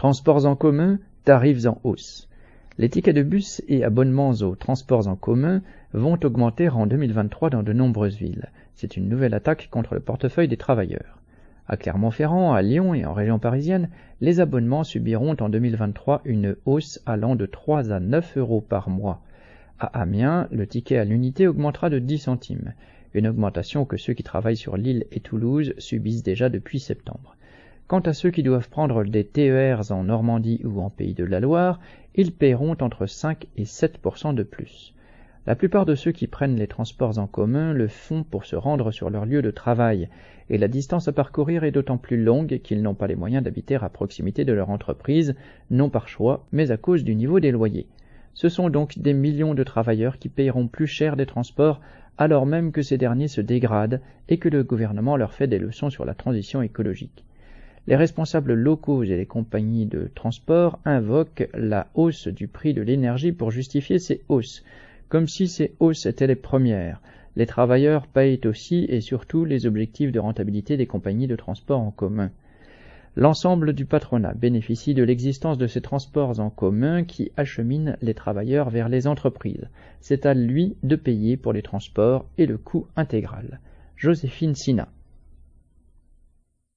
Transports en commun, tarifs en hausse. Les tickets de bus et abonnements aux transports en commun vont augmenter en 2023 dans de nombreuses villes. C'est une nouvelle attaque contre le portefeuille des travailleurs. À Clermont-Ferrand, à Lyon et en région parisienne, les abonnements subiront en 2023 une hausse allant de 3 à 9 euros par mois. À Amiens, le ticket à l'unité augmentera de 10 centimes, une augmentation que ceux qui travaillent sur Lille et Toulouse subissent déjà depuis septembre. Quant à ceux qui doivent prendre des TERs en Normandie ou en Pays de la Loire, ils paieront entre 5 et 7% de plus. La plupart de ceux qui prennent les transports en commun le font pour se rendre sur leur lieu de travail, et la distance à parcourir est d'autant plus longue qu'ils n'ont pas les moyens d'habiter à proximité de leur entreprise, non par choix, mais à cause du niveau des loyers. Ce sont donc des millions de travailleurs qui paieront plus cher des transports alors même que ces derniers se dégradent et que le gouvernement leur fait des leçons sur la transition écologique. Les responsables locaux et les compagnies de transport invoquent la hausse du prix de l'énergie pour justifier ces hausses, comme si ces hausses étaient les premières. Les travailleurs payent aussi et surtout les objectifs de rentabilité des compagnies de transport en commun. L'ensemble du patronat bénéficie de l'existence de ces transports en commun qui acheminent les travailleurs vers les entreprises. C'est à lui de payer pour les transports et le coût intégral. Joséphine Sina.